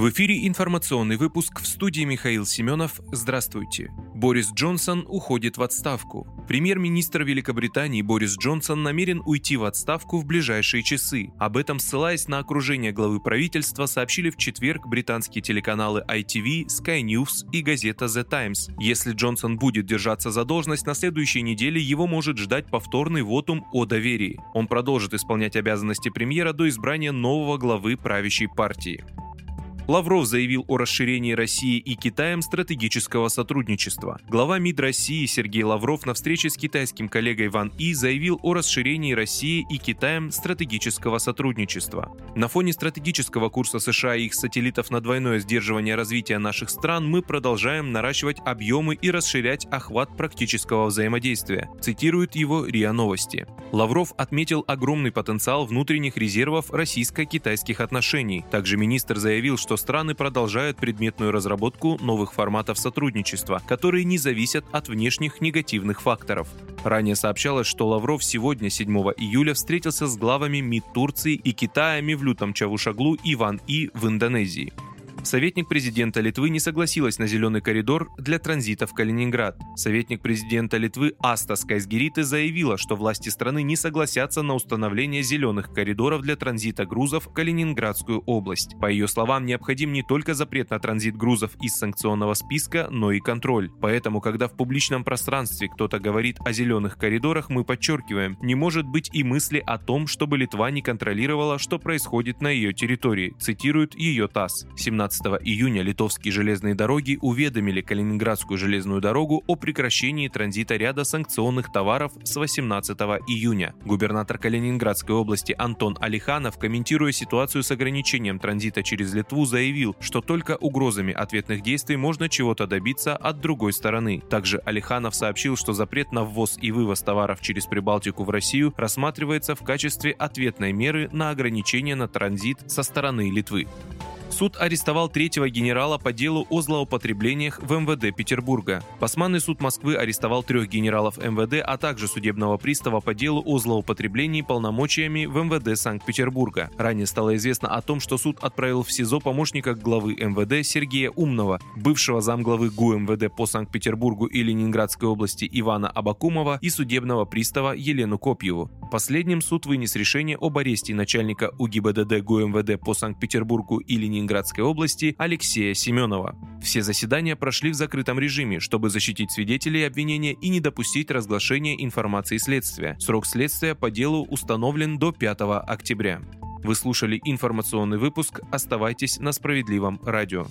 В эфире информационный выпуск в студии Михаил Семенов. Здравствуйте. Борис Джонсон уходит в отставку. Премьер-министр Великобритании Борис Джонсон намерен уйти в отставку в ближайшие часы. Об этом, ссылаясь на окружение главы правительства, сообщили в четверг британские телеканалы ITV, Sky News и газета The Times. Если Джонсон будет держаться за должность, на следующей неделе его может ждать повторный вотум о доверии. Он продолжит исполнять обязанности премьера до избрания нового главы правящей партии. Лавров заявил о расширении России и Китаем стратегического сотрудничества. Глава МИД России Сергей Лавров на встрече с китайским коллегой Ван И заявил о расширении России и Китаем стратегического сотрудничества. На фоне стратегического курса США и их сателлитов на двойное сдерживание развития наших стран мы продолжаем наращивать объемы и расширять охват практического взаимодействия, цитирует его РИА Новости. Лавров отметил огромный потенциал внутренних резервов российско-китайских отношений. Также министр заявил, что страны продолжают предметную разработку новых форматов сотрудничества, которые не зависят от внешних негативных факторов. Ранее сообщалось, что Лавров сегодня, 7 июля, встретился с главами МИД Турции и Китая Мевлютом Чавушаглу и Ван И в Индонезии. Советник президента Литвы не согласилась на зеленый коридор для транзита в Калининград. Советник президента Литвы Аста Скайсгериты заявила, что власти страны не согласятся на установление зеленых коридоров для транзита грузов в Калининградскую область. По ее словам, необходим не только запрет на транзит грузов из санкционного списка, но и контроль. Поэтому, когда в публичном пространстве кто-то говорит о зеленых коридорах, мы подчеркиваем, не может быть и мысли о том, чтобы Литва не контролировала, что происходит на ее территории, цитирует ее ТАСС. 17 15 июня литовские железные дороги уведомили Калининградскую железную дорогу о прекращении транзита ряда санкционных товаров с 18 июня. Губернатор Калининградской области Антон Алиханов, комментируя ситуацию с ограничением транзита через Литву, заявил, что только угрозами ответных действий можно чего-то добиться от другой стороны. Также Алиханов сообщил, что запрет на ввоз и вывоз товаров через Прибалтику в Россию рассматривается в качестве ответной меры на ограничение на транзит со стороны Литвы. Суд арестовал третьего генерала по делу о злоупотреблениях в МВД Петербурга. Басманный суд Москвы арестовал трех генералов МВД, а также судебного пристава по делу о злоупотреблении полномочиями в МВД Санкт-Петербурга. Ранее стало известно о том, что суд отправил в СИЗО помощника главы МВД Сергея Умного, бывшего замглавы ГУ МВД по Санкт-Петербургу и Ленинградской области Ивана Абакумова и судебного пристава Елену Копьеву. Последним суд вынес решение об аресте начальника УГИБДД ГУ МВД по Санкт-Петербургу и Ленинградской Ленинградской области Алексея Семенова. Все заседания прошли в закрытом режиме, чтобы защитить свидетелей обвинения и не допустить разглашения информации следствия. Срок следствия по делу установлен до 5 октября. Вы слушали информационный выпуск. Оставайтесь на справедливом радио.